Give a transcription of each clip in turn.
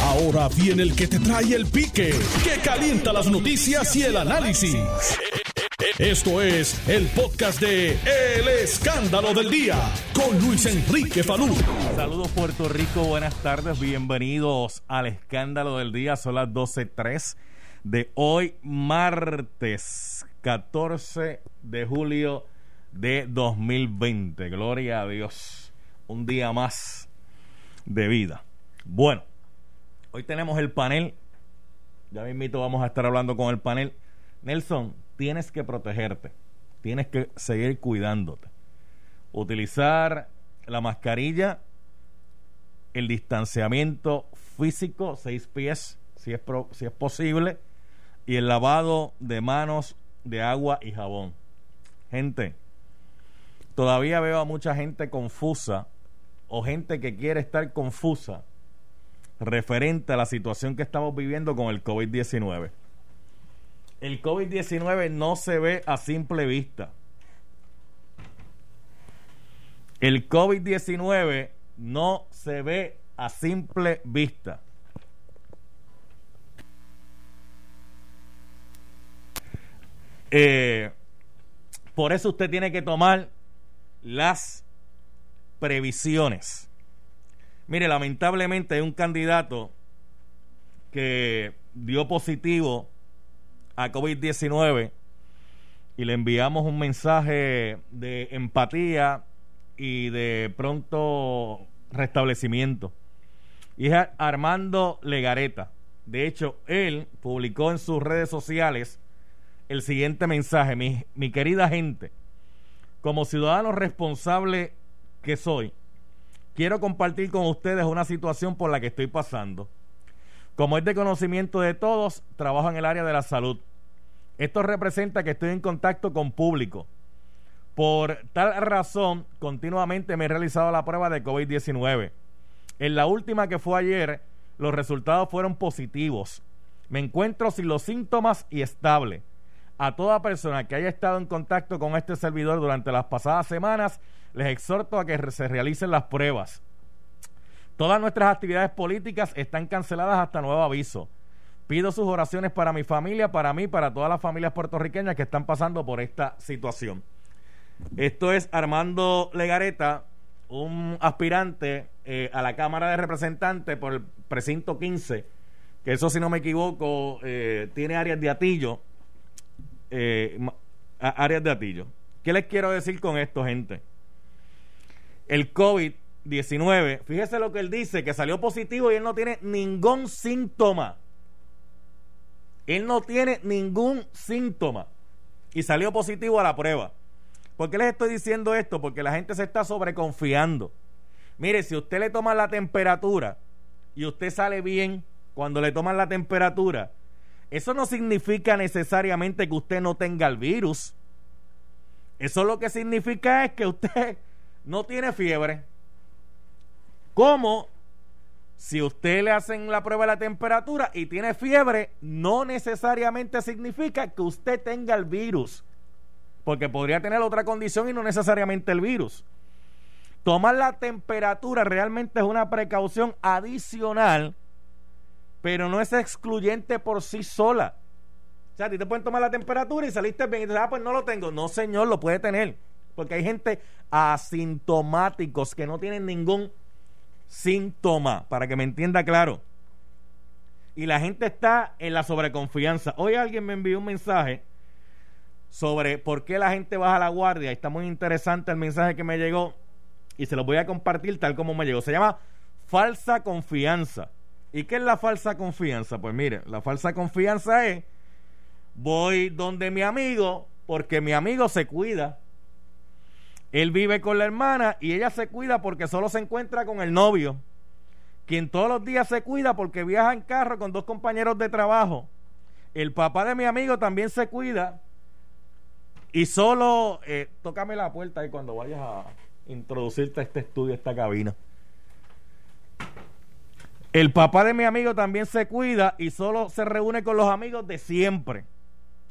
Ahora viene el que te trae el pique, que calienta las noticias y el análisis. Esto es el podcast de El Escándalo del Día con Luis Enrique Falú. Saludos Puerto Rico, buenas tardes, bienvenidos al Escándalo del Día. Son las 12.03 de hoy, martes 14 de julio de 2020. Gloria a Dios. Un día más de vida. Bueno, hoy tenemos el panel. Ya mismito vamos a estar hablando con el panel. Nelson, tienes que protegerte. Tienes que seguir cuidándote. Utilizar la mascarilla, el distanciamiento físico, seis pies, si es, si es posible, y el lavado de manos de agua y jabón. Gente, todavía veo a mucha gente confusa o gente que quiere estar confusa referente a la situación que estamos viviendo con el COVID-19. El COVID-19 no se ve a simple vista. El COVID-19 no se ve a simple vista. Eh, por eso usted tiene que tomar las previsiones. Mire, lamentablemente hay un candidato que dio positivo a COVID-19 y le enviamos un mensaje de empatía y de pronto restablecimiento. Y es Armando Legareta. De hecho, él publicó en sus redes sociales el siguiente mensaje. Mi, mi querida gente, como ciudadano responsable que soy, quiero compartir con ustedes una situación por la que estoy pasando. Como es de conocimiento de todos, trabajo en el área de la salud. Esto representa que estoy en contacto con público. Por tal razón, continuamente me he realizado la prueba de COVID-19. En la última que fue ayer, los resultados fueron positivos. Me encuentro sin los síntomas y estable. A toda persona que haya estado en contacto con este servidor durante las pasadas semanas, les exhorto a que se realicen las pruebas. Todas nuestras actividades políticas están canceladas hasta nuevo aviso. Pido sus oraciones para mi familia, para mí, para todas las familias puertorriqueñas que están pasando por esta situación. Esto es Armando Legareta, un aspirante eh, a la Cámara de Representantes por el precinto 15, que eso si no me equivoco eh, tiene áreas de Atillo, eh, áreas de Atillo. ¿Qué les quiero decir con esto, gente? El COVID-19, fíjese lo que él dice, que salió positivo y él no tiene ningún síntoma. Él no tiene ningún síntoma y salió positivo a la prueba. ¿Por qué les estoy diciendo esto? Porque la gente se está sobreconfiando. Mire, si usted le toma la temperatura y usted sale bien cuando le toman la temperatura, eso no significa necesariamente que usted no tenga el virus. Eso lo que significa es que usted no tiene fiebre. ¿Cómo si usted le hacen la prueba de la temperatura y tiene fiebre, no necesariamente significa que usted tenga el virus, porque podría tener otra condición y no necesariamente el virus. Tomar la temperatura realmente es una precaución adicional, pero no es excluyente por sí sola. O sea, a ti te pueden tomar la temperatura y saliste bien y dices, ah, pues no lo tengo. No, señor, lo puede tener. Porque hay gente asintomáticos que no tienen ningún síntoma, para que me entienda claro. Y la gente está en la sobreconfianza. Hoy alguien me envió un mensaje sobre por qué la gente baja la guardia. Está muy interesante el mensaje que me llegó y se lo voy a compartir tal como me llegó. Se llama falsa confianza. ¿Y qué es la falsa confianza? Pues mire, la falsa confianza es voy donde mi amigo porque mi amigo se cuida él vive con la hermana y ella se cuida porque solo se encuentra con el novio, quien todos los días se cuida porque viaja en carro con dos compañeros de trabajo. El papá de mi amigo también se cuida y solo eh, tócame la puerta ahí cuando vayas a introducirte a este estudio, a esta cabina. El papá de mi amigo también se cuida y solo se reúne con los amigos de siempre.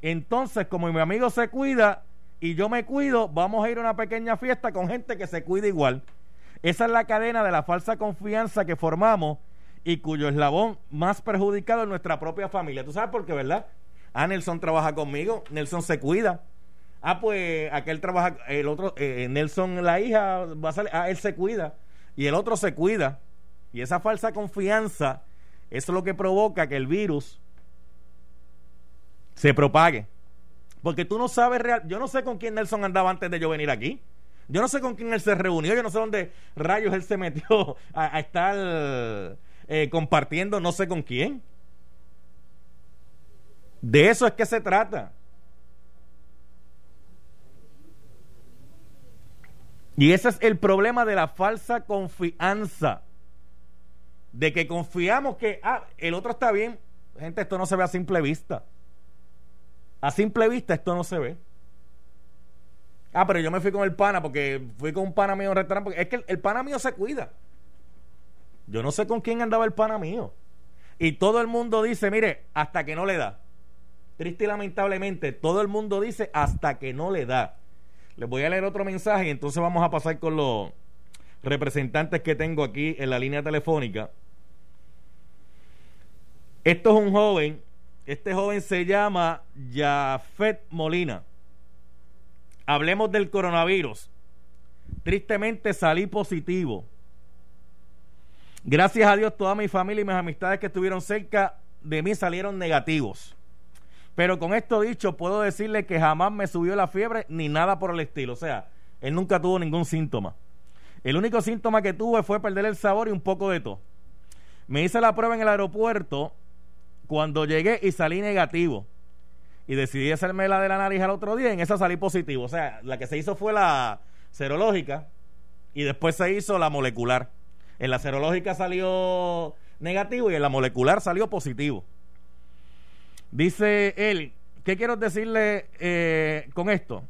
Entonces, como mi amigo se cuida, y yo me cuido, vamos a ir a una pequeña fiesta con gente que se cuida igual. Esa es la cadena de la falsa confianza que formamos y cuyo eslabón más perjudicado es nuestra propia familia. ¿Tú sabes por qué, verdad? Ah, Nelson trabaja conmigo, Nelson se cuida. Ah, pues aquel trabaja, el otro, eh, Nelson, la hija, va a salir, ah, él se cuida y el otro se cuida. Y esa falsa confianza, es lo que provoca que el virus se propague. Porque tú no sabes real, yo no sé con quién Nelson andaba antes de yo venir aquí. Yo no sé con quién él se reunió, yo no sé dónde rayos él se metió a, estar eh, compartiendo, no sé con quién. De eso es que se trata. Y ese es el problema de la falsa confianza. De que confiamos que, ah, el otro está bien. Gente, esto no se ve a simple vista. A simple vista esto no se ve. Ah, pero yo me fui con el pana porque fui con un pana mío en un restaurante. Porque es que el, el pana mío se cuida. Yo no sé con quién andaba el pana mío. Y todo el mundo dice, mire, hasta que no le da. Triste y lamentablemente, todo el mundo dice hasta que no le da. Les voy a leer otro mensaje y entonces vamos a pasar con los representantes que tengo aquí en la línea telefónica. Esto es un joven, este joven se llama Jafet Molina. Hablemos del coronavirus. Tristemente salí positivo. Gracias a Dios toda mi familia y mis amistades que estuvieron cerca de mí salieron negativos. Pero con esto dicho, puedo decirle que jamás me subió la fiebre ni nada por el estilo. O sea, él nunca tuvo ningún síntoma. El único síntoma que tuve fue perder el sabor y un poco de tos. Me hice la prueba en el aeropuerto cuando llegué y salí negativo. Y decidí hacerme la de la nariz al otro día en esa salí positivo. O sea, la que se hizo fue la serológica y después se hizo la molecular. En la serológica salió negativo y en la molecular salió positivo. Dice él, ¿qué quiero decirle eh, con esto?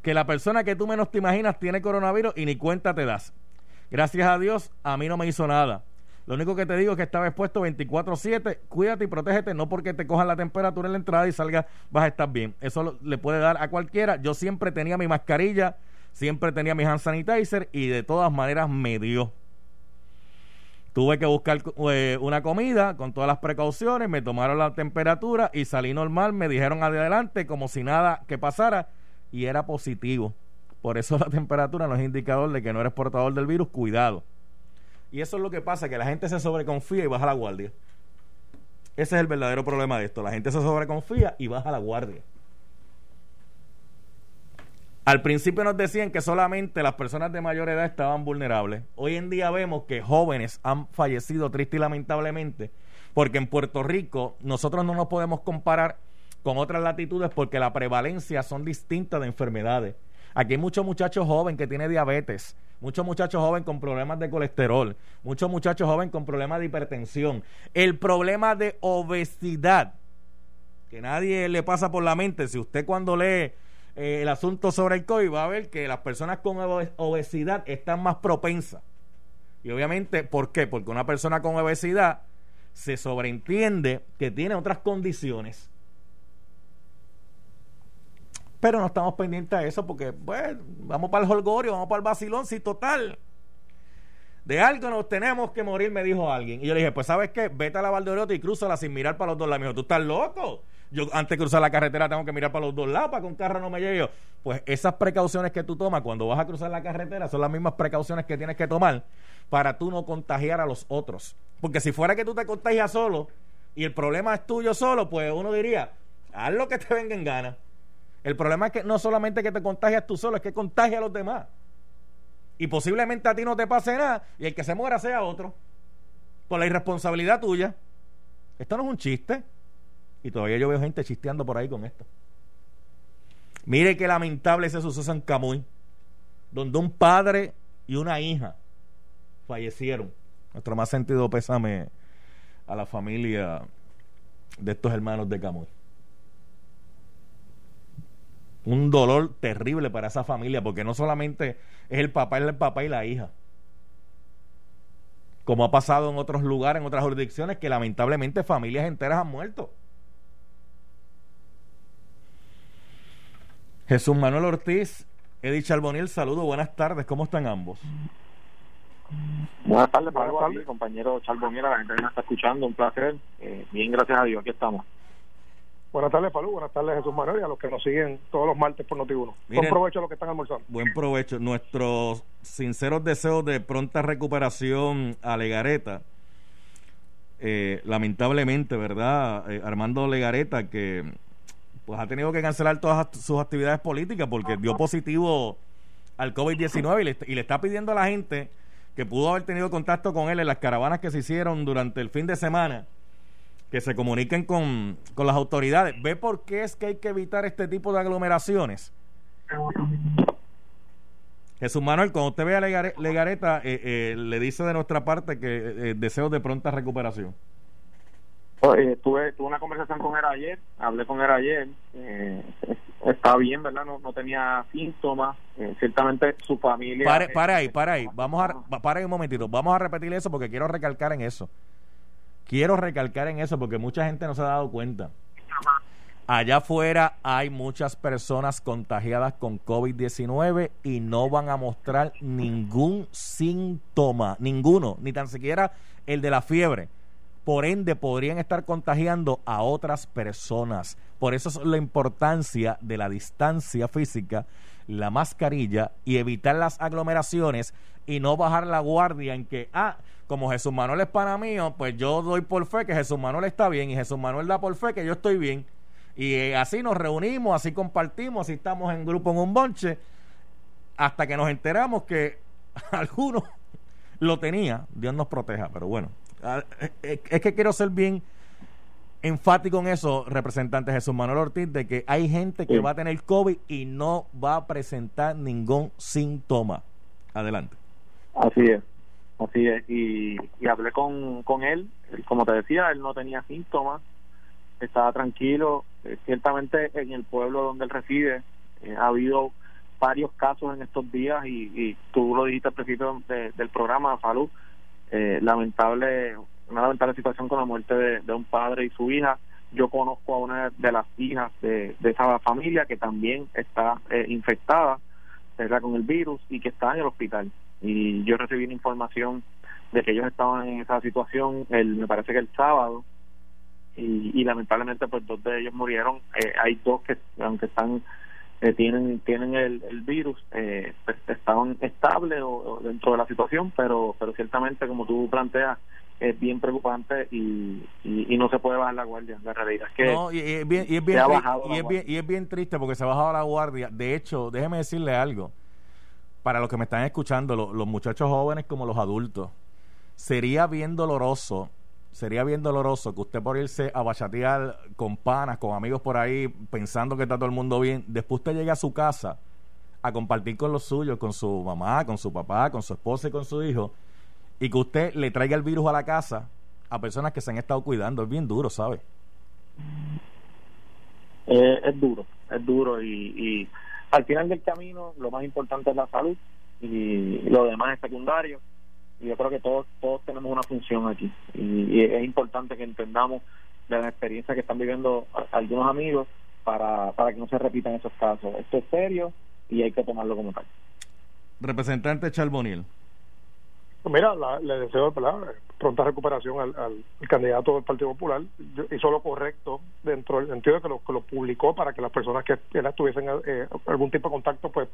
Que la persona que tú menos te imaginas tiene coronavirus y ni cuenta te das. Gracias a Dios, a mí no me hizo nada. Lo único que te digo es que estaba expuesto 24-7. Cuídate y protégete, no porque te cojan la temperatura en la entrada y salga, vas a estar bien. Eso le puede dar a cualquiera. Yo siempre tenía mi mascarilla, siempre tenía mi hand sanitizer y de todas maneras me dio. Tuve que buscar eh, una comida con todas las precauciones, me tomaron la temperatura y salí normal, me dijeron adelante como si nada que pasara y era positivo. Por eso la temperatura no es indicador de que no eres portador del virus, cuidado. Y eso es lo que pasa, que la gente se sobreconfía y baja la guardia. Ese es el verdadero problema de esto, la gente se sobreconfía y baja la guardia. Al principio nos decían que solamente las personas de mayor edad estaban vulnerables. Hoy en día vemos que jóvenes han fallecido triste y lamentablemente, porque en Puerto Rico nosotros no nos podemos comparar con otras latitudes porque la prevalencia son distintas de enfermedades. Aquí hay muchos muchachos jóvenes que tienen diabetes, muchos muchachos jóvenes con problemas de colesterol, muchos muchachos jóvenes con problemas de hipertensión. El problema de obesidad, que nadie le pasa por la mente, si usted cuando lee eh, el asunto sobre el COVID, va a ver que las personas con obesidad están más propensas. Y obviamente, ¿por qué? Porque una persona con obesidad se sobreentiende que tiene otras condiciones. Pero no estamos pendientes a eso porque, bueno, vamos para el holgorio, vamos para el vacilón, si total. De algo nos tenemos que morir, me dijo alguien. Y yo le dije, pues, ¿sabes qué? Vete a la Valdoriotti y crúzala sin mirar para los dos lados. Me dijo, ¿tú estás loco? yo antes de cruzar la carretera tengo que mirar para los dos lados para que un carro no me llegue. Pues esas precauciones que tú tomas cuando vas a cruzar la carretera son las mismas precauciones que tienes que tomar para tú no contagiar a los otros. Porque si fuera que tú te contagias solo y el problema es tuyo solo, pues uno diría, haz lo que te venga en gana. El problema es que no solamente que te contagias tú solo, es que contagia a los demás. Y posiblemente a ti no te pase nada y el que se muera sea otro. Por la irresponsabilidad tuya. Esto no es un chiste. Y todavía yo veo gente chisteando por ahí con esto. Mire qué lamentable ese suceso en Camuy, donde un padre y una hija fallecieron. Nuestro más sentido pésame a la familia de estos hermanos de Camuy. Un dolor terrible para esa familia, porque no solamente es el papá, es el papá y la hija. Como ha pasado en otros lugares, en otras jurisdicciones, que lamentablemente familias enteras han muerto. Jesús Manuel Ortiz, Edith Charboniel, saludo, buenas tardes, ¿cómo están ambos? Buenas tardes, Pablo, compañero Charboniera, la gente que nos está escuchando, un placer. Eh, bien, gracias a Dios, aquí estamos. Buenas tardes, Palú. Buenas tardes, Jesús Manuel, y a los que nos siguen todos los martes por Noti1. Buen provecho a los que están almorzando. Buen provecho. Nuestros sinceros deseos de pronta recuperación a Legareta. Eh, lamentablemente, ¿verdad? Eh, Armando Legareta, que pues ha tenido que cancelar todas sus actividades políticas porque dio positivo al COVID-19 y le, y le está pidiendo a la gente que pudo haber tenido contacto con él en las caravanas que se hicieron durante el fin de semana que se comuniquen con, las autoridades. ¿Ve por qué es que hay que evitar este tipo de aglomeraciones? Jesús Manuel, cuando usted ve a Legareta, eh, eh, le dice de nuestra parte que eh, deseo de pronta recuperación. tuve, tuve una conversación con él ayer, hablé con él ayer, está bien, ¿verdad? No, no tenía síntomas, ciertamente su familia... Pare, para ahí, para ahí, vamos a, para ahí un momentito, vamos a repetir eso porque quiero recalcar en eso. Quiero recalcar en eso porque mucha gente no se ha dado cuenta. Allá afuera hay muchas personas contagiadas con COVID-19 y no van a mostrar ningún síntoma, ninguno, ni tan siquiera el de la fiebre. Por ende, podrían estar contagiando a otras personas. Por eso es la importancia de la distancia física, la mascarilla y evitar las aglomeraciones y no bajar la guardia en que, ah, como Jesús Manuel es para mío, pues yo doy por fe que Jesús Manuel está bien y Jesús Manuel da por fe que yo estoy bien. Y eh, así nos reunimos, así compartimos, así estamos en grupo en un bonche, hasta que nos enteramos que alguno lo tenía. Dios nos proteja, pero bueno, eh, eh, es que quiero ser bien enfático en eso, representante Jesús Manuel Ortiz, de que hay gente que va a tener COVID y no va a presentar ningún síntoma. Adelante. Así es. Así es, y, hablé con, con él, como te decía, él no tenía síntomas, estaba tranquilo, eh, ciertamente en el pueblo donde él reside eh, ha habido varios casos en estos días y, tú lo dijiste al principio del programa, Salud, eh, lamentable, una lamentable situación con la muerte de, un padre y su hija. Yo conozco a una de las hijas de, de esa familia que también está infectada con el virus y que está en el hospital y yo recibí una información de que ellos estaban en esa situación el me parece que el sábado y, lamentablemente pues dos de ellos murieron. Eh, hay dos que aunque están eh, tienen tienen el, el virus eh, pues, estaban estables o, dentro de la situación pero pero ciertamente como tú planteas es bien preocupante y, y, no se puede bajar la guardia. La realidad es que no, y, es bien, y, es bien, y, es bien, y es bien triste porque se ha bajado la guardia. De hecho déjeme decirle algo para los que me están escuchando, los muchachos jóvenes como los adultos, sería bien doloroso, sería bien doloroso que usted por irse a bachatear con panas, con amigos por ahí, pensando que está todo el mundo bien, después usted llegue a su casa a compartir con los suyos, con su mamá, con su papá, con su esposa y con su hijo, y que usted le traiga el virus a la casa a personas que se han estado cuidando. Es bien duro, ¿sabe? Eh, es duro, es duro y al final del camino lo más importante es la salud y lo demás es secundario. Y yo creo que todos todos tenemos una función aquí. Y, es importante que entendamos de la experiencia que están viviendo algunos amigos para, para que no se repitan esos casos. Esto es serio y hay que tomarlo como tal. Representante Charboniel Mira, le deseo pronta recuperación al, candidato del Partido Popular. hizo lo correcto dentro del sentido de que lo, que lo publicó para que las personas que tuviesen eh, algún tipo de contacto, pues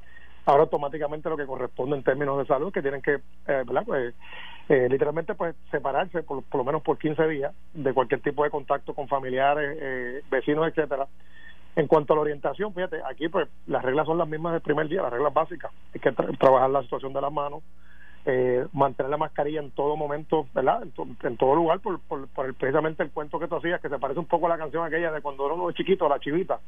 ahora automáticamente lo que corresponde en términos de salud, que tienen que, eh, Pues, eh, literalmente, pues separarse por, por lo menos por 15 días de cualquier tipo de contacto con familiares, eh, vecinos, etcétera. En cuanto a la orientación, fíjate, aquí pues las reglas son las mismas del primer día, las reglas básicas. Hay que trabajar la situación de las manos eh, mantener la mascarilla en todo momento, ¿verdad? En, todo lugar, por, por, por precisamente el cuento que tú hacías, que se parece un poco a la canción aquella de cuando uno es chiquito, la chivita.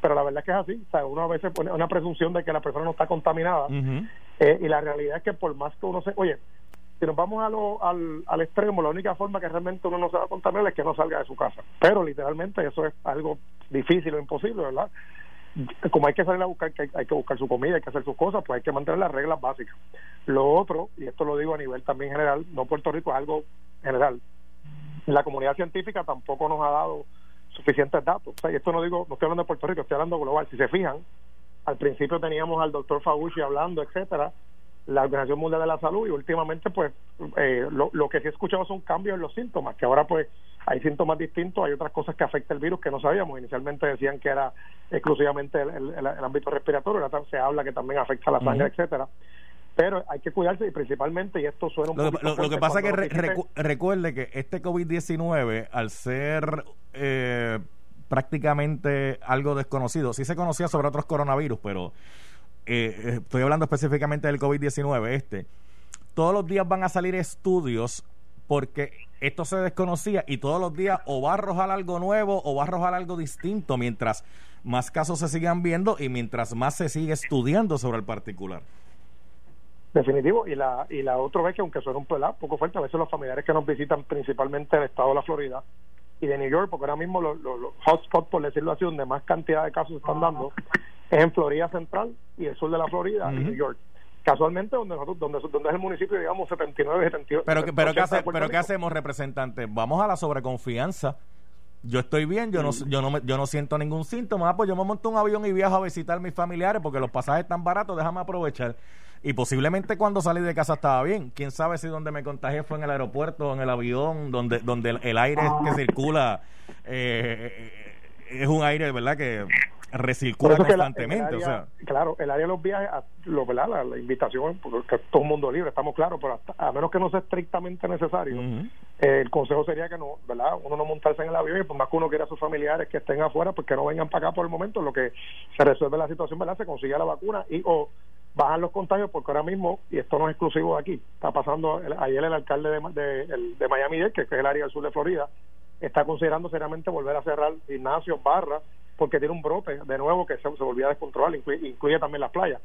Pero la verdad es que es así, o sea, uno a veces pone una presunción de que la persona no está contaminada, eh, y la realidad es que por más que uno se. Oye, si nos vamos a lo, al, al extremo, la única forma que realmente uno no se va a contaminar es que no salga de su casa. Pero literalmente eso es algo difícil o imposible, ¿verdad? Como hay que salir a buscar, que hay, que buscar su comida, hay que hacer sus cosas, pues hay que mantener las reglas básicas. Lo otro, y esto lo digo a nivel también general, no Puerto Rico, es algo general. La comunidad científica tampoco nos ha dado suficientes datos. y esto no digo, no estoy hablando de Puerto Rico, estoy hablando global. Si se fijan, al principio teníamos al doctor Fauci hablando, etcétera, la Organización Mundial de la Salud y últimamente pues eh, lo, lo, que sí he escuchado son cambios en los síntomas, que ahora pues hay síntomas distintos, hay otras cosas que afectan el virus que no sabíamos, inicialmente decían que era exclusivamente el, el, ámbito respiratorio, ahora se habla que también afecta la sangre, etcétera. Pero hay que cuidarse y principalmente, y esto suena un lo, poco... Lo, que pasa es que recuerde que este COVID-19, al ser eh, prácticamente algo desconocido, sí se conocía sobre otros coronavirus, pero eh, estoy hablando específicamente del COVID-19, este, todos los días van a salir estudios porque esto se desconocía y todos los días o va a arrojar algo nuevo o va a arrojar algo distinto mientras más casos se sigan viendo y mientras más se sigue estudiando sobre el particular. Definitivo. Y la, y la otra vez que, aunque suena un poco fuerte, a veces los familiares que nos visitan, principalmente del estado de la Florida y de New York, porque ahora mismo los, los, hotspots, por decirlo así, donde más cantidad de casos están dando, es en Florida Central y el sur de la Florida y New York. Casualmente, donde nosotros, donde, donde es el municipio, digamos, 79, 78. Pero, pero, ¿qué, hace, pero ¿qué hacemos, representante? Vamos a la sobreconfianza yo estoy bien, yo no yo no yo no siento ningún síntoma, ah, pues yo me monto un avión y viajo a visitar a mis familiares porque los pasajes están baratos, déjame aprovechar. Y posiblemente cuando salí de casa estaba bien. Quién sabe si donde me contagié fue en el aeropuerto, en el avión, donde donde el, aire que circula eh, es un aire, ¿verdad? Que recircula constantemente. o sea. Claro, el área de los viajes, lo, ¿verdad? La, invitación, porque todo el mundo libre, estamos claros, pero a menos que no sea estrictamente necesario, eh, el consejo sería que no, ¿verdad? Uno no montarse en el avión y por más que uno quiera a sus familiares que estén afuera, pues que no vengan para acá por el momento, lo que se resuelve la situación, ¿verdad? Se consigue la vacuna y o bajan los contagios porque ahora mismo, y esto no es exclusivo de aquí, está pasando, ayer el alcalde de, de, de Miami-Dade, que es el área del sur de Florida, está considerando seriamente volver a cerrar gimnasios, barras, porque tiene un brote de nuevo que se, se volvía a descontrolar, incluye, también las playas.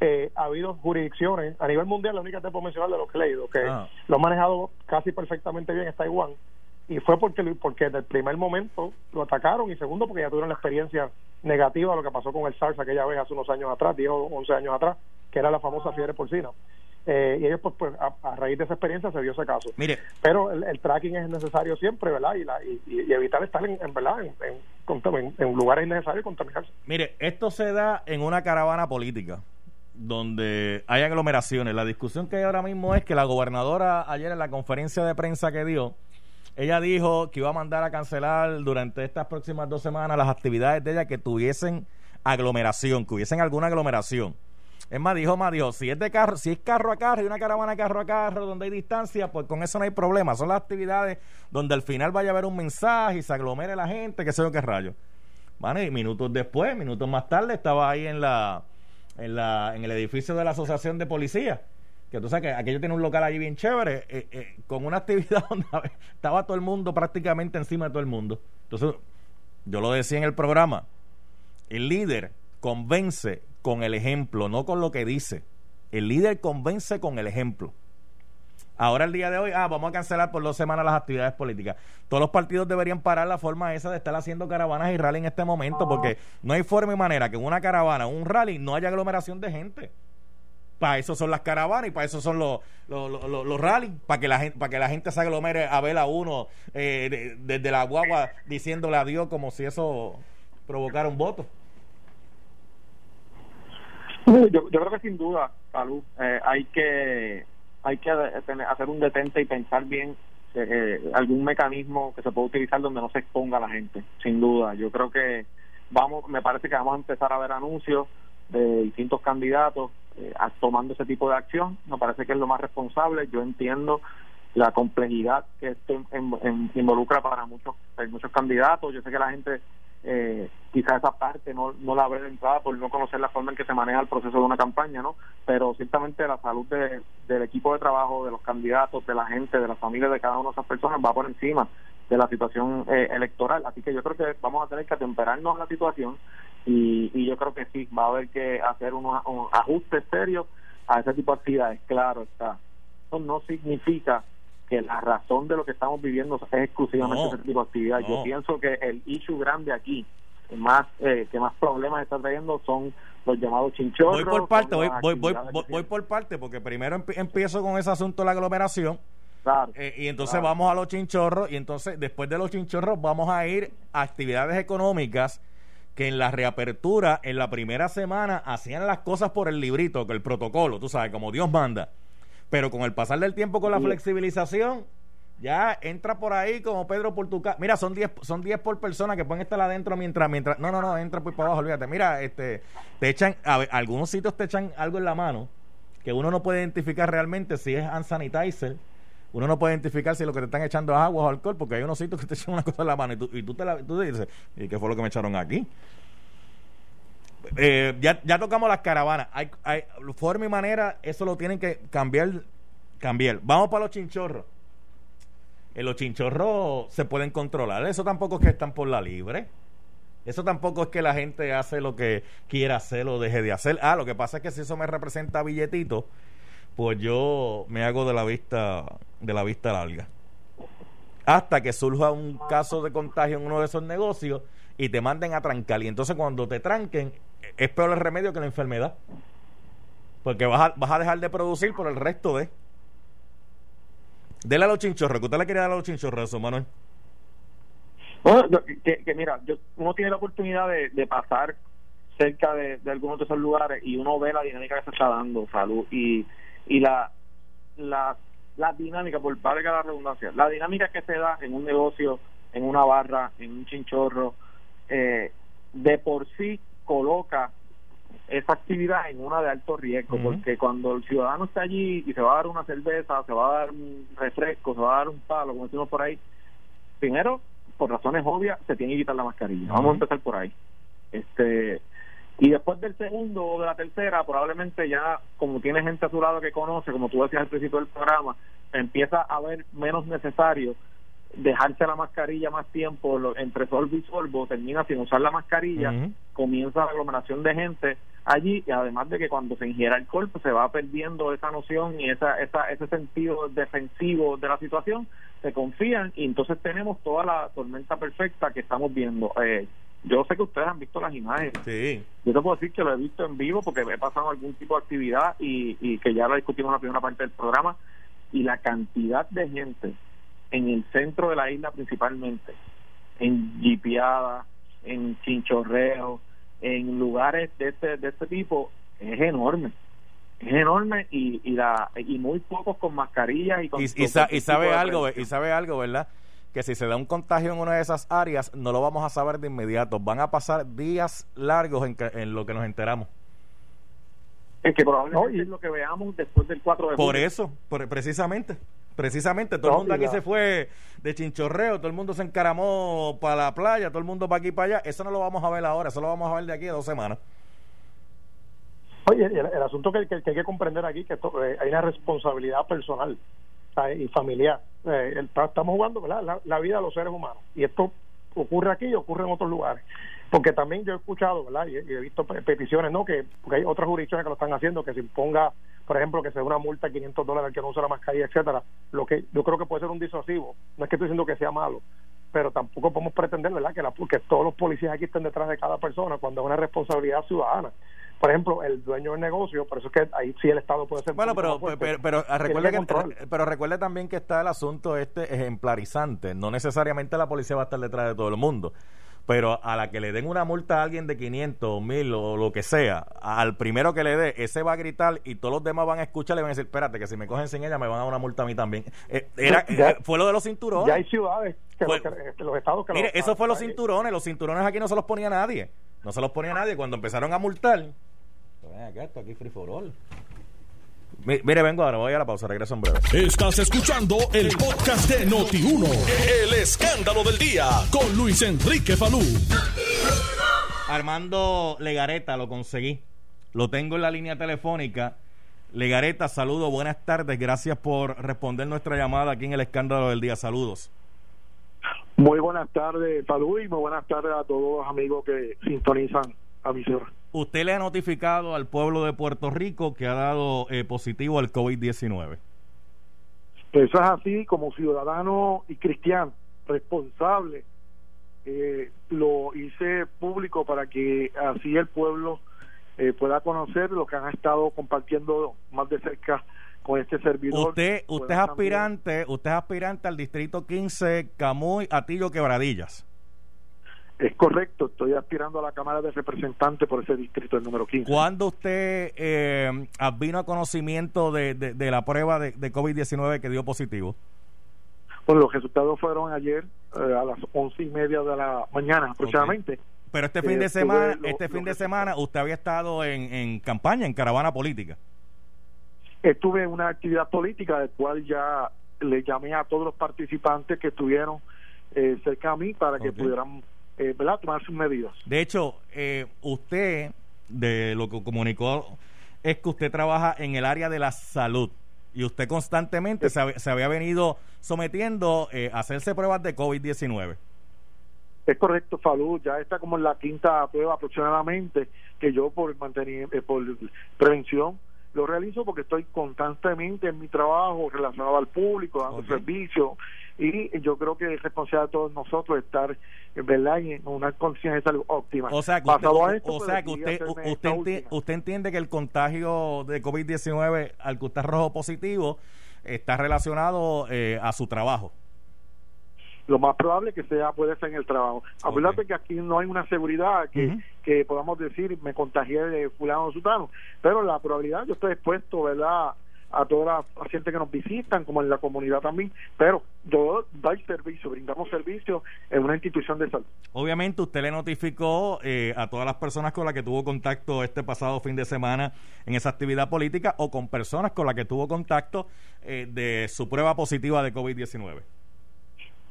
Eh, ha habido jurisdicciones a nivel mundial, la única que te puedo mencionar de lo que he leído, que ah. lo ha manejado casi perfectamente bien es Taiwán, y fue porque porque desde el primer momento lo atacaron y segundo porque ya tuvieron la experiencia negativa de lo que pasó con el SARS aquella vez hace unos años atrás, 10 o 11 años atrás, que era la famosa fiebre porcina. Eh, y ellos, pues, pues a, raíz de esa experiencia se dio ese caso. Mire. Pero el, tracking es necesario siempre, ¿verdad? Y, la, y, evitar estar en, ¿verdad? En, en, lugares innecesarios y contaminarse. Mire, esto se da en una caravana política donde hay aglomeraciones. La discusión que hay ahora mismo es que la gobernadora ayer en la conferencia de prensa que dio, ella dijo que iba a mandar a cancelar durante estas próximas dos semanas las actividades de ella que tuviesen aglomeración, que hubiesen alguna aglomeración. Es más, dijo más, dijo, si es de carro, si es carro a carro y una caravana carro a carro donde hay distancia, pues con eso no hay problema. Son las actividades donde al final vaya a haber un mensaje y se aglomere la gente, que sé yo qué rayo. Bueno, y minutos después, minutos más tarde, estaba ahí en la, en la, en el edificio de la Asociación de Policía. Que tú sabes que aquello tiene un local allí bien chévere, eh, eh, con una actividad donde estaba todo el mundo prácticamente encima de todo el mundo. Entonces, yo lo decía en el programa, el líder convence con el ejemplo, no con lo que dice. El líder convence con el ejemplo. Ahora el día de hoy, ah, vamos a cancelar por dos semanas las actividades políticas. Todos los partidos deberían parar la forma esa de estar haciendo caravanas y rally en este momento, porque no hay forma y manera que en una caravana, un rally, no haya aglomeración de gente. Para eso son las caravanas y para eso son los, los, los, rallies, para que la gente, para que la gente se aglomere a ver a uno eh, desde la guagua diciéndole adiós como si eso provocara un voto. Yo, yo creo que sin duda, Salud, eh, hay que hay que hacer un detente y pensar bien eh, eh, algún mecanismo que se pueda utilizar donde no se exponga a la gente, sin duda. Yo creo que vamos, me parece que vamos a empezar a ver anuncios de distintos candidatos tomando ese tipo de acción. Me parece que es lo más responsable. Yo entiendo la complejidad que esto involucra para muchos muchos candidatos. Yo sé que la gente eh, quizás esa parte no, no la ve de entrada por no conocer la forma en que se maneja el proceso de una campaña, ¿no? Pero ciertamente la salud de, del equipo de trabajo, de los candidatos, de la gente, de las familias de cada una de esas personas va por encima de la situación eh, electoral. Así que yo creo que vamos a tener que atemperarnos a la situación y, y yo creo que sí, va a haber que hacer unos, ajustes serios a ese tipo de actividades. Claro está. Eso no significa que la razón de lo que estamos viviendo es exclusivamente ese tipo de actividad. Yo pienso que el issue grande aquí, más eh, que más problemas está trayendo son los llamados chinchorros. Voy por parte, voy, voy, voy, por parte, porque primero empiezo con ese asunto de la aglomeración. Eh, y entonces vamos a los chinchorros y entonces después de los chinchorros vamos a ir a actividades económicas que en la reapertura, en la primera semana, hacían las cosas por el librito, con el protocolo, tú sabes, como Dios manda. Pero con el pasar del tiempo, con la flexibilización, ya entra por ahí como Pedro por tu casa. Mira, son 10 son diez por persona que pueden estar adentro mientras mientras no, no, no, entra por para abajo, olvídate. Mira, este te echan a algunos sitios te echan algo en la mano que uno no puede identificar realmente si es hand sanitizer. Uno no puede identificar si lo que te están echando es agua o alcohol, porque hay unos sitios que te echan una cosa en la mano y tú, y tú, te, la, tú dices, ¿y qué fue lo que me echaron aquí? Eh, ya, ya tocamos las caravanas. Hay, hay forma y manera, eso lo tienen que cambiar. cambiar. Vamos para los chinchorros en los chinchorros se pueden controlar. Eso tampoco es que están por la libre. Eso tampoco es que la gente hace lo que quiera hacer o deje de hacer. Ah, lo que pasa es que si eso me representa billetito, pues yo me hago de la vista de la vista larga. Hasta que surja un caso de contagio en uno de esos negocios y te manden a trancar. Y entonces cuando te tranquen, es peor el remedio que la enfermedad. Porque vas a, vas a dejar de producir por el resto de... Dele a los chinchorros, que usted le quería dar a los chinchorros eso, Manuel. Que, mira, uno tiene la oportunidad de, pasar cerca de, algunos de esos lugares y uno ve la dinámica que se está dando, salud, y, y la, la, la dinámica, por valga la redundancia, la dinámica que se da en un negocio, en una barra, en un chinchorro, eh, de por sí coloca esa actividad en una de alto riesgo, porque cuando el ciudadano está allí y se va a dar una cerveza, se va a dar un refresco, se va a dar un palo, como decimos por ahí, primero, por razones obvias, se tiene que quitar la mascarilla. Vamos a empezar por ahí. este Y después del segundo o de la tercera, probablemente ya, como tiene gente a su lado que conoce, como tú decías al principio del programa, empieza a ver menos necesario dejarse la mascarilla más tiempo entre sorbo y sorbo, termina sin usar la mascarilla, comienza la aglomeración de gente allí y además de que cuando se ingiera alcohol pues se va perdiendo esa noción y esa, esa ese sentido defensivo de la situación, se confían y entonces tenemos toda la tormenta perfecta que estamos viendo. Eh, yo sé que ustedes han visto las imágenes. Sí. Yo te puedo decir que lo he visto en vivo porque he pasado algún tipo de actividad y, y que ya lo discutimos en la primera parte del programa y la cantidad de gente en el centro de la isla principalmente, en jipeada, en chinchorreo, en lugares de este, de este tipo, es enorme. Es enorme y, y, la, y muy pocos con mascarillas y con... Y, y, sabe algo, y sabe algo, ¿verdad? que si se da un contagio en una de esas áreas, no lo vamos a saber de inmediato. Van a pasar días largos en, en lo que nos enteramos. Es que probablemente es lo que veamos después del 4 de julio. Por eso, por, precisamente. Precisamente, todo el mundo aquí se fue de chinchorreo, todo el mundo se encaramó para la playa, todo el mundo para aquí y para allá. Eso no lo vamos a ver ahora, eso lo vamos a ver de aquí a dos semanas. Oye, el, asunto que, que, hay que comprender aquí que eh, hay una responsabilidad personal y familiar. Eh, estamos jugando La, la, vida de los seres humanos y esto ocurre aquí y ocurre en otros lugares. Porque también yo he escuchado, ¿verdad? Y, he visto peticiones, ¿no? Que porque hay otras jurisdicciones que lo están haciendo, que se imponga, por ejemplo, que se dé una multa de 500 dólares al que no usa la mascarilla, etcétera. Lo que yo creo que puede ser un disuasivo. No es que estoy diciendo que sea malo, pero tampoco podemos pretender, ¿verdad? Que, la, que todos los policías aquí estén detrás de cada persona cuando es una responsabilidad ciudadana por ejemplo, el dueño del negocio, por eso es que ahí sí el Estado puede ser. Bueno, pero, pero, pero, recuerde pero recuerde también que está el asunto este ejemplarizante. No necesariamente la policía va a estar detrás de todo el mundo pero a la que le den una multa a alguien de 500 1000 o lo que sea, al primero que le dé, ese va a gritar y todos los demás van a escuchar y van a decir, espérate, que si me cogen sin ella me van a dar una multa a mí también. Eh, era, eh, fue lo de los cinturones. Ya hay ciudades, que los, estados que Mire, eso fue los cinturones, los cinturones aquí no se los ponía nadie, no se los ponía nadie. Cuando empezaron a multar, pues, esto aquí free for all. Mire, vengo ahora, voy a la pausa, regreso en breve. Estás escuchando el podcast de Noti1, el escándalo del día, con Luis Enrique Falú. Armando Legareta, lo conseguí. Lo tengo en la línea telefónica. Legareta, saludo, buenas tardes. Gracias por responder nuestra llamada aquí en el escándalo del día. Saludos. Muy buenas tardes, Falú, y muy buenas tardes a todos los amigos que sintonizan a mi ciudad usted le ha notificado al pueblo de Puerto Rico que ha dado eh, positivo al COVID-19. Eso es así, como ciudadano y cristiano responsable, eh, lo hice público para que así el pueblo eh, pueda conocer lo que han estado compartiendo más de cerca con este servidor. Usted, usted es aspirante, usted es aspirante al distrito 15 Camuy, Atillo, Quebradillas. Es correcto, estoy aspirando a la Cámara de Representantes por ese distrito, el número 15. ¿Cuándo usted eh, vino a conocimiento de, de, la prueba de, de COVID-19 que dio positivo? Pues los resultados fueron ayer eh, a las once y media de la mañana aproximadamente. Pero este fin de semana, este fin de semana, usted había estado en, en campaña, en caravana política. Estuve en una actividad política, del cual ya le llamé a todos los participantes que estuvieron eh, cerca a mí para que pudieran eh, tomar sus medidas. De hecho, eh, usted, de lo que comunicó, es que usted trabaja en el área de la salud y usted constantemente se, se, había venido sometiendo eh, a hacerse pruebas de COVID-19. Es correcto, Falú, ya está como en la quinta prueba aproximadamente que yo por mantener, eh, por prevención lo realizo porque estoy constantemente en mi trabajo relacionado al público, dando servicio y yo creo que es responsabilidad de todos nosotros estar ¿verdad? en una condición de salud óptima. O sea que usted, o pues, sea que usted, usted, entiende, usted entiende que el contagio de COVID-19 al que usted rojo positivo está relacionado eh, a su trabajo lo más probable que sea puede ser en el trabajo. Acuérdate que aquí no hay una seguridad que, que podamos decir me contagié de fulano o sutano, pero la probabilidad yo estoy expuesto, ¿verdad? a todas las pacientes que nos visitan, como en la comunidad también, pero yo doy servicio, brindamos servicio en una institución de salud. Obviamente usted le notificó eh, a todas las personas con las que tuvo contacto este pasado fin de semana en esa actividad política o con personas con las que tuvo contacto eh, de su prueba positiva de COVID-19.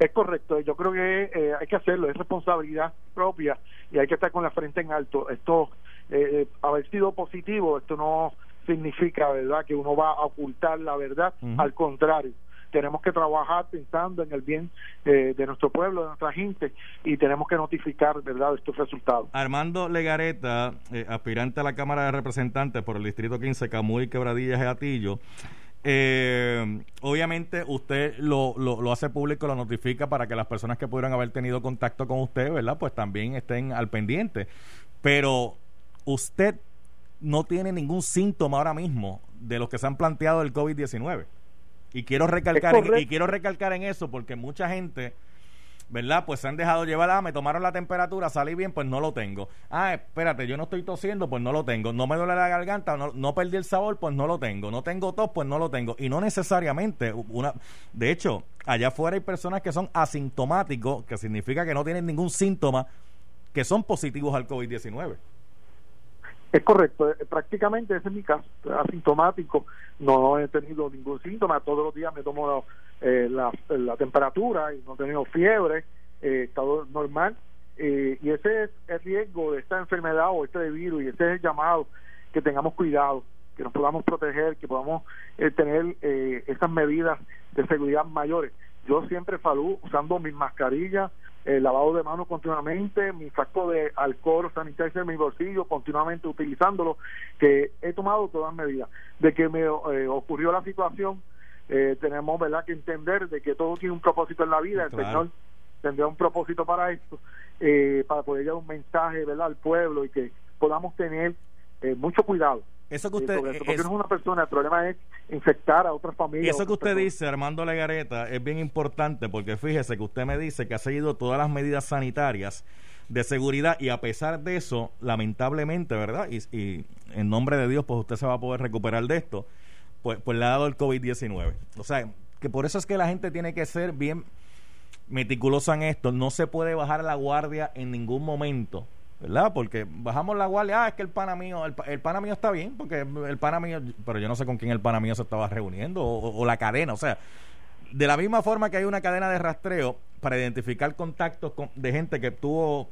Es correcto, yo creo que eh, hay que hacerlo, es responsabilidad propia y hay que estar con la frente en alto. Esto, eh, haber sido positivo, esto no significa, ¿verdad?, que uno va a ocultar la verdad, al contrario. Tenemos que trabajar pensando en el bien eh, de nuestro pueblo, de nuestra gente, y tenemos que notificar, ¿verdad?, estos resultados. Armando Legareta, aspirante a la Cámara de Representantes por el Distrito 15, Camuy, Quebradillas y Gatillo, eh, obviamente usted lo, lo, hace público, lo notifica para que las personas que pudieran haber tenido contacto con usted, ¿verdad? Pues también estén al pendiente. Pero usted no tiene ningún síntoma ahora mismo de los que se han planteado del COVID-19. Y quiero recalcar y quiero recalcar en eso porque mucha gente ¿verdad? Pues se han dejado llevar, ah, me tomaron la temperatura, salí bien, pues no lo tengo. Ah, espérate, yo no estoy tosiendo, pues no lo tengo. No me duele la garganta, no, no perdí el sabor, pues no lo tengo. No tengo tos, pues no lo tengo. Y no necesariamente, una, de hecho, allá afuera hay personas que son asintomáticos, que significa que no tienen ningún síntoma, que son positivos al COVID-19. Es correcto, eh, prácticamente ese es mi caso, asintomático, no he tenido ningún síntoma, todos los días me tomo eh, la, la, temperatura y no he tenido fiebre, eh, estado normal, eh, y ese es el riesgo de esta enfermedad o este virus, y ese es el llamado, que tengamos cuidado, que nos podamos proteger, que podamos tener esas medidas de seguridad mayores. Yo siempre salud usando mis mascarillas, el lavado de manos continuamente, mi saco de alcohol sanitizer en mi bolsillo, continuamente utilizándolo, que he tomado todas medidas. De que me eh, ocurrió la situación, eh, tenemos verdad que entender de que todo tiene un propósito en la vida, el Señor tendrá un propósito para esto, eh, para poder llevar un mensaje verdad al pueblo y que podamos tener mucho cuidado eso que usted. porque no es una persona, el problema es infectar a otras familias. Eso que usted dice, Armando Legareta, es bien importante porque fíjese que usted me dice que ha seguido todas las medidas sanitarias de seguridad y a pesar de eso, lamentablemente, ¿verdad? Y, en nombre de Dios, pues usted se va a poder recuperar de esto, pues, pues le ha dado el COVID-19. O sea, que por eso es que la gente tiene que ser bien meticulosa en esto. No se puede bajar la guardia en ningún momento ¿verdad? Porque bajamos la guardia, ah, es que el pana mío, el, el pana mío está bien, porque el pana mío, pero yo no sé con quién el pana mío se estaba reuniendo, o, la cadena, o sea, de la misma forma que hay una cadena de rastreo para identificar contactos de gente que tuvo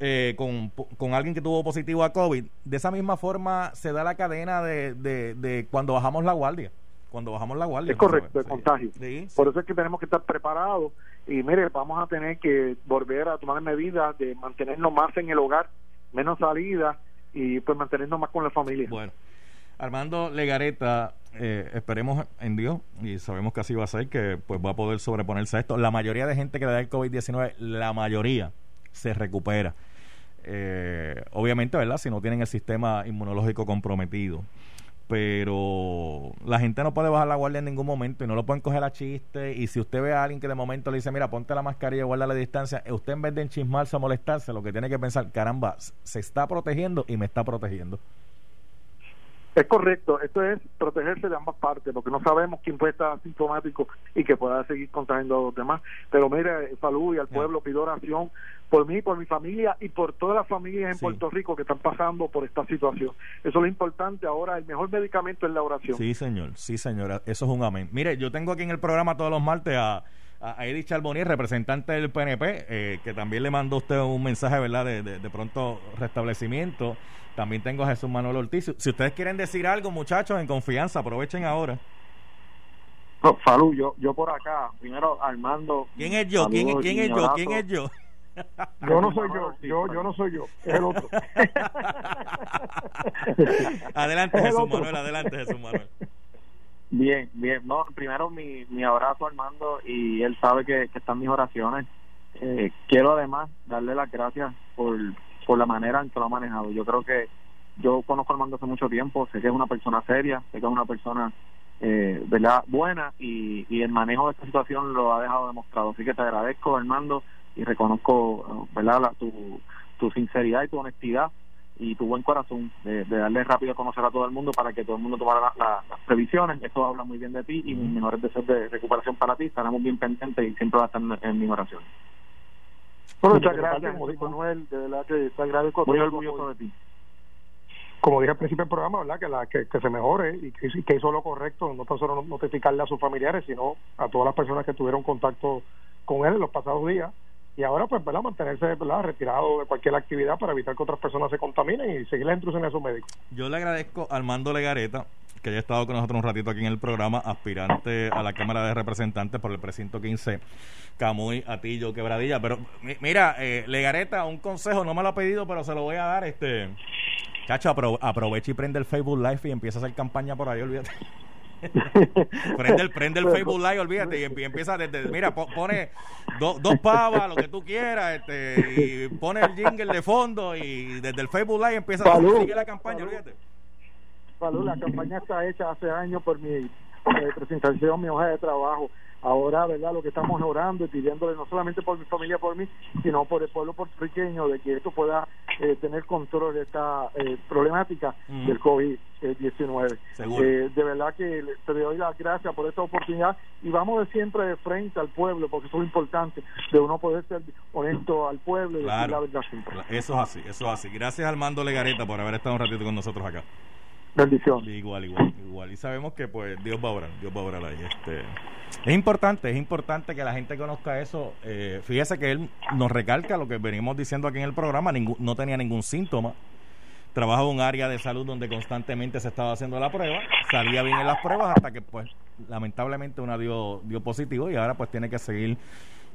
eh, con, con, alguien que tuvo positivo a COVID, de esa misma forma se da la cadena de, de, de cuando bajamos la guardia cuando bajamos la guardia. Es correcto, el contagio. Por eso es que tenemos que estar preparados y mire, vamos a tener que volver a tomar medidas de mantenernos más en el hogar, menos salida y pues mantenernos más con la familia. Bueno. Armando Legareta, eh, esperemos en Dios y sabemos que así va a ser, que pues va a poder sobreponerse a esto. La mayoría de gente que le da el COVID-19, la mayoría se recupera. Eh, obviamente, ¿verdad? Si no tienen el sistema inmunológico comprometido. pero la gente no puede bajar la guardia en ningún momento y no lo pueden coger a chiste y si usted ve a alguien que de momento le dice mira ponte la mascarilla guarda la distancia usted en vez de enchismarse o molestarse lo que tiene que pensar caramba se está protegiendo y me está protegiendo es correcto, esto es protegerse de ambas partes, porque no sabemos quién puede estar asintomático y que pueda seguir contagiando a los demás. Pero mire, salud y al pueblo pido oración por mí, por mi familia y por todas las familias en Puerto Rico que están pasando por esta situación. Eso es lo importante ahora, el mejor medicamento es la oración. Sí, señor, sí, señora, eso es un amén. Mire, yo tengo aquí en el programa todos los martes a a Edith Charbonier, representante del PNP, eh, que también le mandó usted un mensaje, ¿verdad?, de, de, pronto restablecimiento. También tengo a Jesús Manuel Ortiz. Si ustedes quieren decir algo, muchachos, en confianza, aprovechen ahora. No, salud, yo, yo por acá, primero Armando. ¿Quién es yo? ¿Quién, ¿quién es yo? ¿Quién es yo? Yo no soy yo, yo, yo no soy yo, es el otro. adelante, Jesús Manuel, adelante, Jesús Manuel. Bien, bien. No, primero mi, mi abrazo Armando y él sabe que, están mis oraciones. Eh, quiero además darle las gracias por, por la manera en que lo ha manejado. Yo creo que yo conozco a Armando hace mucho tiempo, sé que es una persona seria, sé que es una persona eh, verdad buena y, y el manejo de esta situación lo ha dejado demostrado. Así que te agradezco Armando y reconozco verdad tu, tu sinceridad y tu honestidad y tu buen corazón de, darle rápido a conocer a todo el mundo para que todo el mundo tomara las previsiones. Esto habla muy bien de ti y mis mejores deseos de recuperación para ti. Estaremos bien pendientes y siempre va a estar en, mi oración. muchas gracias, Manuel. De verdad que te agradezco. Muy orgulloso de ti. Como dije al principio del programa, ¿verdad? Que, la, que, se mejore y que, que hizo lo correcto, no tan solo notificarle a sus familiares, sino a todas las personas que tuvieron contacto con él en los pasados días y ahora pues ¿verdad? mantenerse ¿verdad? retirado de cualquier actividad para evitar que otras personas se contaminen y seguir las instrucciones a sus médicos. Yo le agradezco a Armando Legareta que haya estado con nosotros un ratito aquí en el programa, aspirante a la Cámara de Representantes por el precinto 15, Camuy, Atillo, Quebradilla. Pero mira, eh, Legareta, un consejo, no me lo ha pedido, pero se lo voy a dar. este Chacho, aprovecha y prende el Facebook Live y empieza a hacer campaña por ahí, olvídate. prende el, prende el Facebook Live, olvídate, y empieza desde, mira, pone dos pavas, lo que tú quieras, este, y pone el jingle de fondo y desde el Facebook Live empieza a seguir la campaña, olvídate. la campaña está hecha hace años por mi presentación, mi hoja de trabajo ahora, ¿verdad? Lo que estamos orando y pidiéndole no solamente por mi familia, por mí, sino por el pueblo puertorriqueño, de que esto pueda eh, tener control de esta eh, problemática del COVID-19. Eh, de verdad que te doy las gracias por esta oportunidad y vamos de siempre de frente al pueblo, porque eso es lo importante, de uno poder ser honesto al pueblo y decir la verdad siempre. Eso es así, eso es así. Gracias Armando Legareta por haber estado un ratito con nosotros acá. Bendición. Igual, igual, igual. Y sabemos que pues Dios va a orar, Dios va a orar ahí. Este, es importante, es importante que la gente conozca eso. Eh, fíjese que él nos recalca lo que venimos diciendo aquí en el programa, no tenía ningún síntoma. Trabaja en un área de salud donde constantemente se estaba haciendo la prueba, salía bien en las pruebas hasta que pues lamentablemente una dio, dio positivo y ahora pues tiene que seguir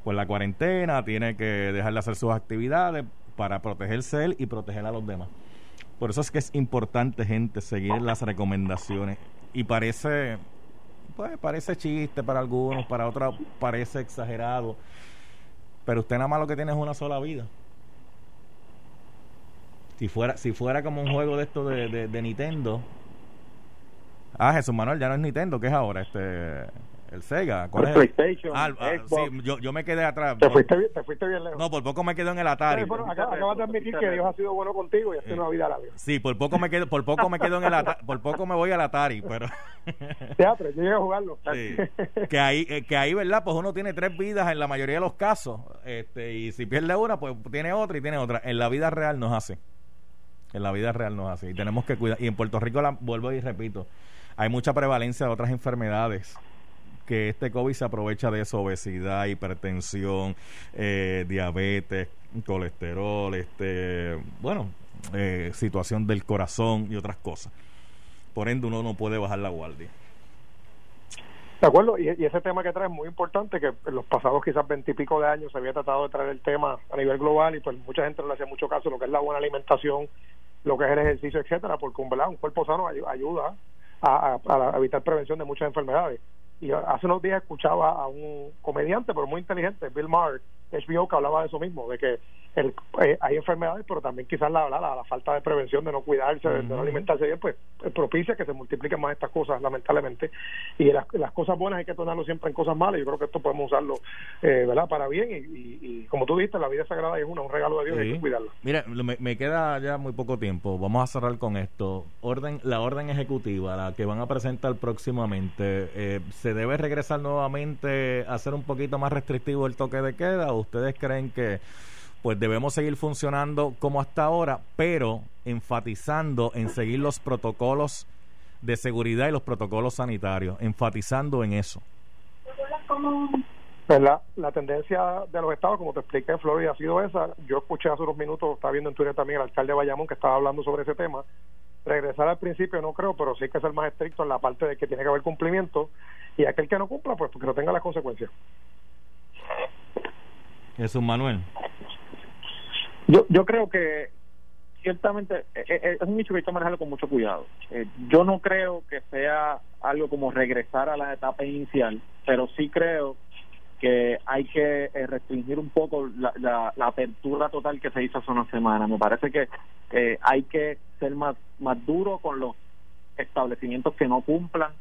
pues la cuarentena, tiene que dejar de hacer sus actividades para protegerse él y proteger a los demás. Por eso es que es importante, gente, seguir las recomendaciones. Y parece, pues parece chiste para algunos, para otros parece exagerado. Pero usted nada más lo que tiene es una sola vida. Si fuera, si fuera como un juego de esto de, de, de Nintendo. Ah, Jesús Manuel, ya no es Nintendo, ¿qué es ahora? Este el Sega. ¿Cuál el PlayStation. Ah, ah sí, yo, yo me quedé atrás. Te fuiste, te fuiste bien lejos. No, por poco me quedo en el Atari. acabas de admitir que Dios ha sido bueno contigo y has tenido una vida larga. Sí, por poco me quedo, por poco me quedo en el Atari, por poco me voy al Atari, pero Teatro, yo llegué a jugarlo. Sí. que ahí eh, que ahí, ¿verdad? Pues uno tiene tres vidas en la mayoría de los casos, este y si pierde una, pues tiene otra y tiene otra. En la vida real no es así. En la vida real no es así. Y tenemos que cuidar y en Puerto Rico la, vuelvo y repito, hay mucha prevalencia de otras enfermedades que este COVID se aprovecha de eso, obesidad, hipertensión, eh, diabetes, colesterol, este, bueno, eh, situación del corazón y otras cosas. Por ende, uno no puede bajar la guardia. De acuerdo, y, ese tema que trae es muy importante, que en los pasados quizás veintipico de años se había tratado de traer el tema a nivel global y pues mucha gente no le hacía mucho caso lo que es la buena alimentación, lo que es el ejercicio, etcétera, porque un, un cuerpo sano ayuda a evitar prevención de muchas enfermedades y hace unos días escuchaba a un comediante, pero muy inteligente, Bill Maher, HBO, que hablaba de eso mismo, de que el, eh, hay enfermedades, pero también quizás la, la, la, falta de prevención, de no cuidarse, de no alimentarse bien, pues propicia que se multipliquen más estas cosas, lamentablemente. Y las, las cosas buenas hay que tornarlo siempre en cosas malas. Yo creo que esto podemos usarlo, eh, ¿verdad?, para bien. Y, como tú dijiste, la vida sagrada es una, un regalo de Dios y hay que cuidarla. Mira, me, me, queda ya muy poco tiempo. Vamos a cerrar con esto. Orden, la orden ejecutiva, la que van a presentar próximamente, eh, ¿se debe regresar nuevamente a ser un poquito más restrictivo el toque de queda? ¿O ustedes creen que pues debemos seguir funcionando como hasta ahora, pero enfatizando en seguir los protocolos de seguridad y los protocolos sanitarios, enfatizando en eso. Pues la, tendencia de los estados, como te expliqué Florida, ha sido esa. Yo escuché hace unos minutos, estaba viendo en Twitter también el alcalde de Bayamón que estaba hablando sobre ese tema. Regresar al principio no creo, pero sí hay que ser más estricto en la parte de que tiene que haber cumplimiento y aquel que no cumpla, pues que no tenga las consecuencias. Jesús Manuel. Yo, yo creo que ciertamente eh, eh, es un hecho que hay que manejarlo con mucho cuidado. Eh, yo no creo que sea algo como regresar a la etapa inicial, pero sí creo que hay que restringir un poco la, la, apertura total que se hizo hace una semana. Me parece que hay que ser más, más duro con los establecimientos que no cumplan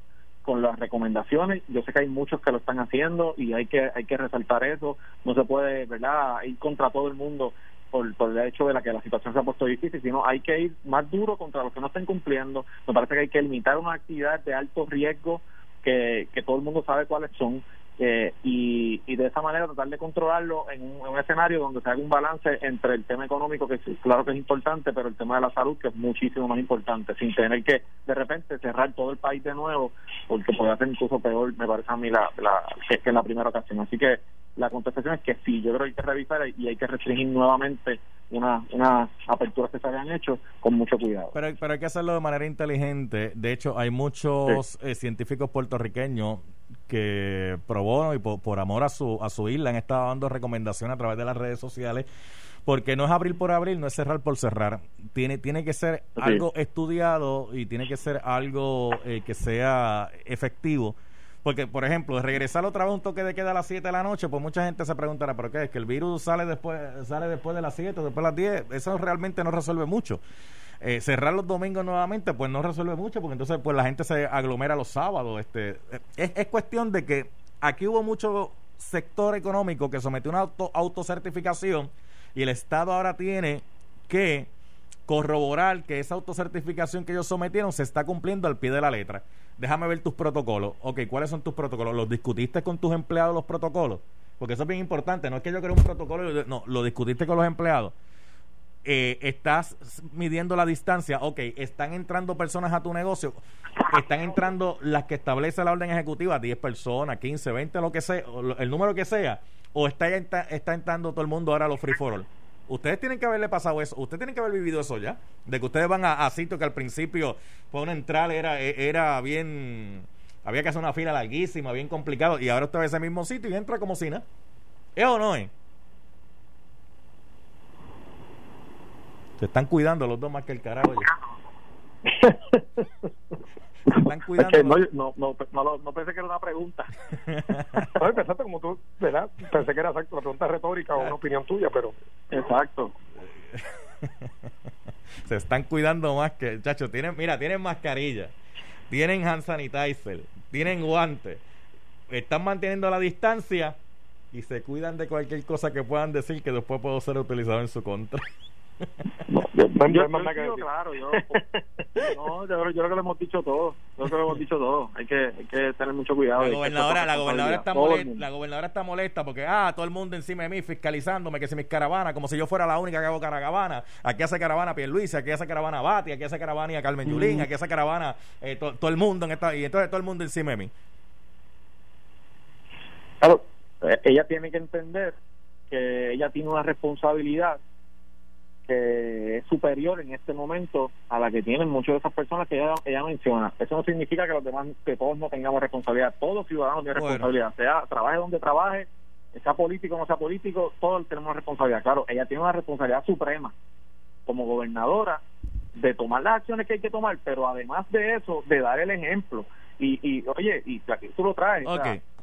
con las recomendaciones. Yo sé que hay muchos que lo están haciendo y hay que hay que resaltar eso. No se puede, ¿verdad?, ir contra todo el mundo por, por el hecho de la que la situación se ha puesto difícil, sino hay que ir más duro contra los que no estén cumpliendo. Me parece que hay que limitar una actividad de alto riesgo que, que todo el mundo sabe cuáles son eh, y, y de esa manera tratar de controlarlo en un, escenario donde se haga un balance entre el tema económico, que claro que es importante, pero el tema de la salud, que es muchísimo más importante, sin tener que de repente cerrar todo el país de nuevo, porque puede ser incluso peor, me parece a mí, la, la, que, en la primera ocasión. Así que la contestación es que sí, yo creo que hay que revisar y hay que restringir nuevamente una, una aperturas que se habían hecho con mucho cuidado. Pero, pero hay que hacerlo de manera inteligente. De hecho, hay muchos eh, científicos puertorriqueños que probó y por, amor a su, a su isla han estado dando recomendaciones a través de las redes sociales porque no es abrir por abrir, no es cerrar por cerrar. Tiene, tiene que ser algo estudiado y tiene que ser algo eh, que sea efectivo. Porque, por ejemplo, regresar otra vez un toque de queda a las 7 de la noche, pues mucha gente se preguntará, ¿pero qué? ¿Es que el virus sale después, sale después de las 7 o después de las 10? Eso realmente no resuelve mucho. Eh, cerrar los domingos nuevamente, pues no resuelve mucho, porque entonces pues la gente se aglomera los sábados. Este, es, es cuestión de que aquí hubo mucho sector económico que sometió una auto, autocertificación y el Estado ahora tiene que corroborar que esa autocertificación que ellos sometieron se está cumpliendo al pie de la letra. Déjame ver tus protocolos. Ok, ¿cuáles son tus protocolos? ¿Los discutiste con tus empleados los protocolos? Porque eso es bien importante. No es que yo creo un protocolo, no, lo discutiste con los empleados eh, estás midiendo la distancia, ok, están entrando personas a tu negocio, están entrando las que establece la orden ejecutiva, 10 personas, 15, 20, lo que sea, el número que sea, o está, está entrando todo el mundo ahora a los free for all. Ustedes tienen que haberle pasado eso, ustedes tienen que haber vivido eso ya, de que ustedes van a, sitios que al principio, para una entrada era, e, era bien, había que hacer una fila larguísima, bien complicado, y ahora usted va a ese mismo sitio y entra como si nada. ¿Es o no es? Se están cuidando los dos más que el carajo. Se están cuidando. no, no, no, no, pensé que era una pregunta. no, pensaste como tú, ¿verdad? Pensé que era exacto, una pregunta retórica o una opinión tuya, pero. Exacto. Se están cuidando más que. Chacho, tienen, mira, tienen mascarilla, tienen hand sanitizer, tienen guantes, están manteniendo la distancia y se cuidan de cualquier cosa que puedan decir que después puede ser utilizado en su contra. No, yo, yo, yo claro, yo, no, yo, creo que lo hemos dicho todo, yo creo que lo hemos dicho todo, hay que, hay que tener mucho cuidado. La gobernadora, la gobernadora está molesta, la gobernadora está molesta porque, ah, todo el mundo encima de mí fiscalizándome que si mis caravanas, como si yo fuera la única que hago caravana, aquí hace caravana Pierluisi, aquí hace caravana Bati, aquí hace caravana a Carmen Yulín, aquí hace caravana eh, todo el mundo en esta, y entonces todo el mundo encima de mí. Claro, eh, ella tiene que entender que ella tiene una responsabilidad que es superior en este momento a la que tienen muchas de esas personas que ella, ella menciona. Eso no significa que los demás, que todos no tengamos responsabilidad. Todos ciudadanos tienen responsabilidad, sea trabaje donde trabaje, sea político o no sea político, todos tenemos responsabilidad. Claro, ella tiene una responsabilidad suprema como gobernadora de tomar las acciones que hay que tomar, pero además de eso, de dar el ejemplo. Y, y oye, y tú lo traes.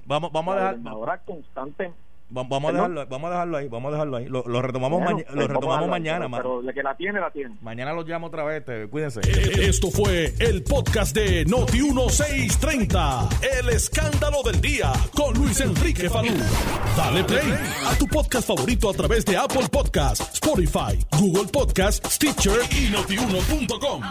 vamos, vamos a dejar. Gobernadora constante vamos, a dejarlo, vamos a dejarlo ahí, vamos a dejarlo ahí. Lo, retomamos, Bueno, lo retomamos vamos a mañana. ma- Pero de que la tiene, la tiene. Mañana los llamo otra vez, te- cuídense. Esto fue el podcast de Noti 1630. El escándalo del día con Luis Enrique Falú. Dale play a tu podcast favorito a través de Apple Podcasts, Spotify, Google Podcasts, Stitcher y notiuno.com.